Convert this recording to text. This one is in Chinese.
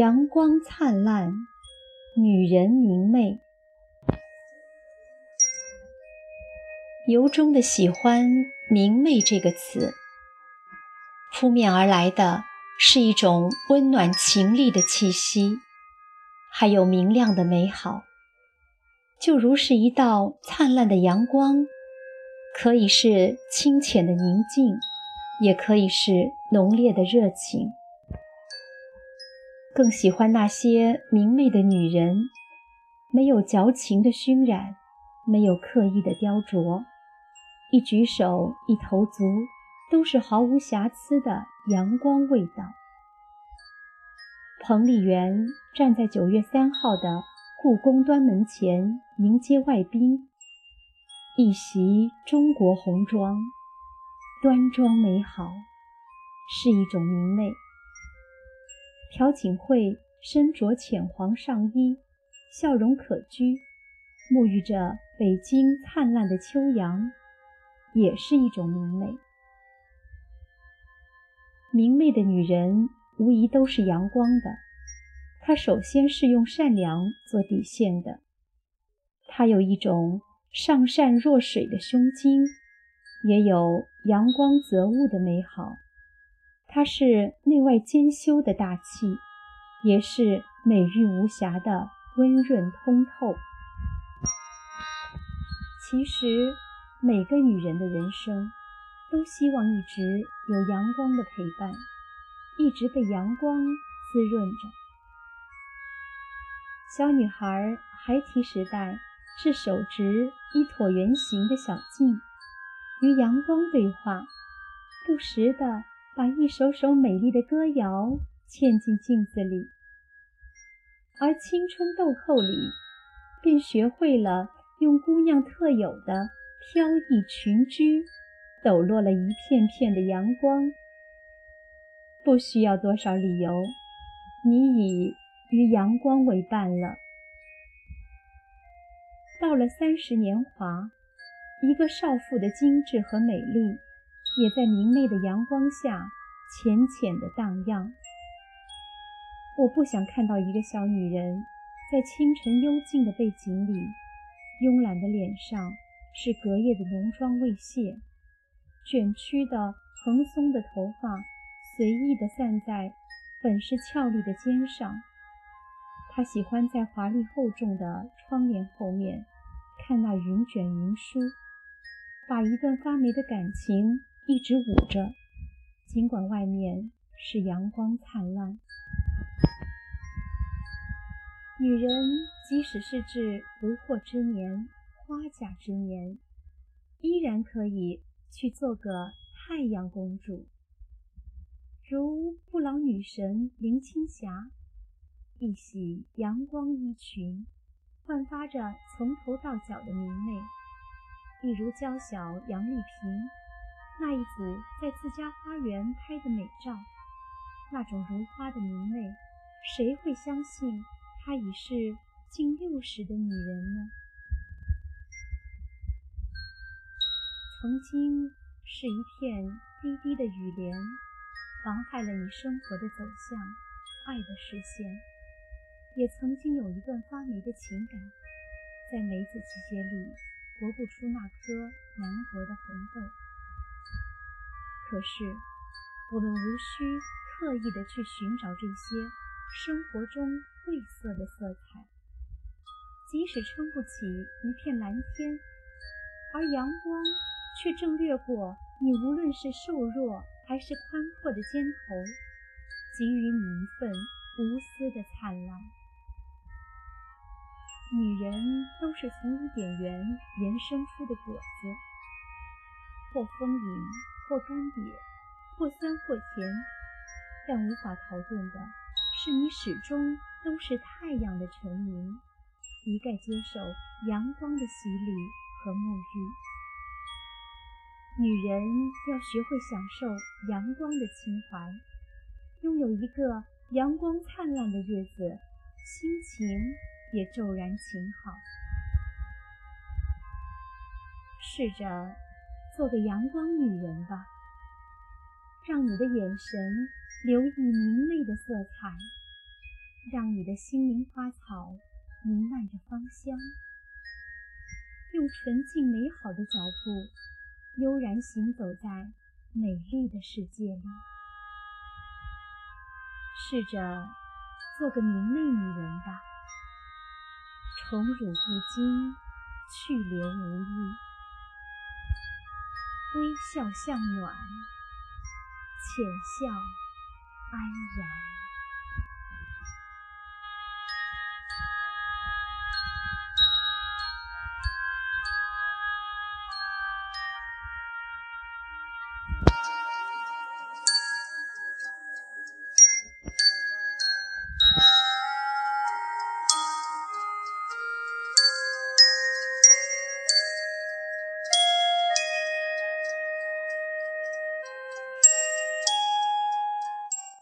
阳光灿烂，女人明媚。由衷的喜欢“明媚”这个词，扑面而来的是一种温暖情丽的气息，还有明亮的美好，就如是一道灿烂的阳光，可以是清浅的宁静，也可以是浓烈的热情。更喜欢那些明媚的女人，没有矫情的熏染，没有刻意的雕琢，一举手一投足都是毫无瑕疵的阳光味道。彭丽媛站在九月三号的故宫端门前迎接外宾，一袭中国红装，端庄美好，是一种明媚。朴槿惠身着浅黄上衣，笑容可掬，沐浴着北京灿烂的秋阳，也是一种明媚。明媚的女人无疑都是阳光的，她首先是用善良做底线的，她有一种上善若水的胸襟，也有阳光泽物的美好。它是内外兼修的大气，也是美玉无瑕的温润通透。其实，每个女人的人生，都希望一直有阳光的陪伴，一直被阳光滋润着。小女孩孩提时代是手执一椭圆形的小镜，与阳光对话，不时的。把一首首美丽的歌谣嵌进镜子里，而青春豆蔻里，便学会了用姑娘特有的飘逸裙裾，抖落了一片片的阳光。不需要多少理由，你已与阳光为伴了。到了三十年华，一个少妇的精致和美丽。也在明媚的阳光下浅浅的荡漾。我不想看到一个小女人在清晨幽静的背景里，慵懒的脸上是隔夜的浓妆未卸，卷曲的蓬松的头发随意地散在本是俏丽的肩上。她喜欢在华丽厚重的窗帘后面看那云卷云舒，把一段发霉的感情。一直捂着，尽管外面是阳光灿烂。女人即使是至不惑之年、花甲之年，依然可以去做个太阳公主，如布朗女神林青霞，一袭阳光衣裙，焕发着从头到脚的明媚；一如娇小杨丽萍。那一组在自家花园拍的美照，那种如花的明媚，谁会相信她已是近六十的女人呢？曾经是一片低低的雨帘，妨害了你生活的走向、爱的实现；也曾经有一段发霉的情感，在梅子季节里活不出那颗难得的红豆。可是，我们无需刻意的去寻找这些生活中晦涩的色彩。即使撑不起一片蓝天，而阳光却正掠过你，无论是瘦弱还是宽阔的肩头，给予你一份无私的灿烂。女人都是从伊甸园延伸出的果子，或丰盈。或干瘪，或酸或甜，但无法逃遁的是，你始终都是太阳的臣民，一概接受阳光的洗礼和沐浴。女人要学会享受阳光的情怀，拥有一个阳光灿烂的日子，心情也骤然晴好。试着。做个阳光女人吧，让你的眼神留意明媚的色彩，让你的心灵花草弥漫着芳香，用纯净美好的脚步悠然行走在美丽的世界里。试着做个明媚女人吧，宠辱不惊，去留无意，微笑向暖，浅笑安然。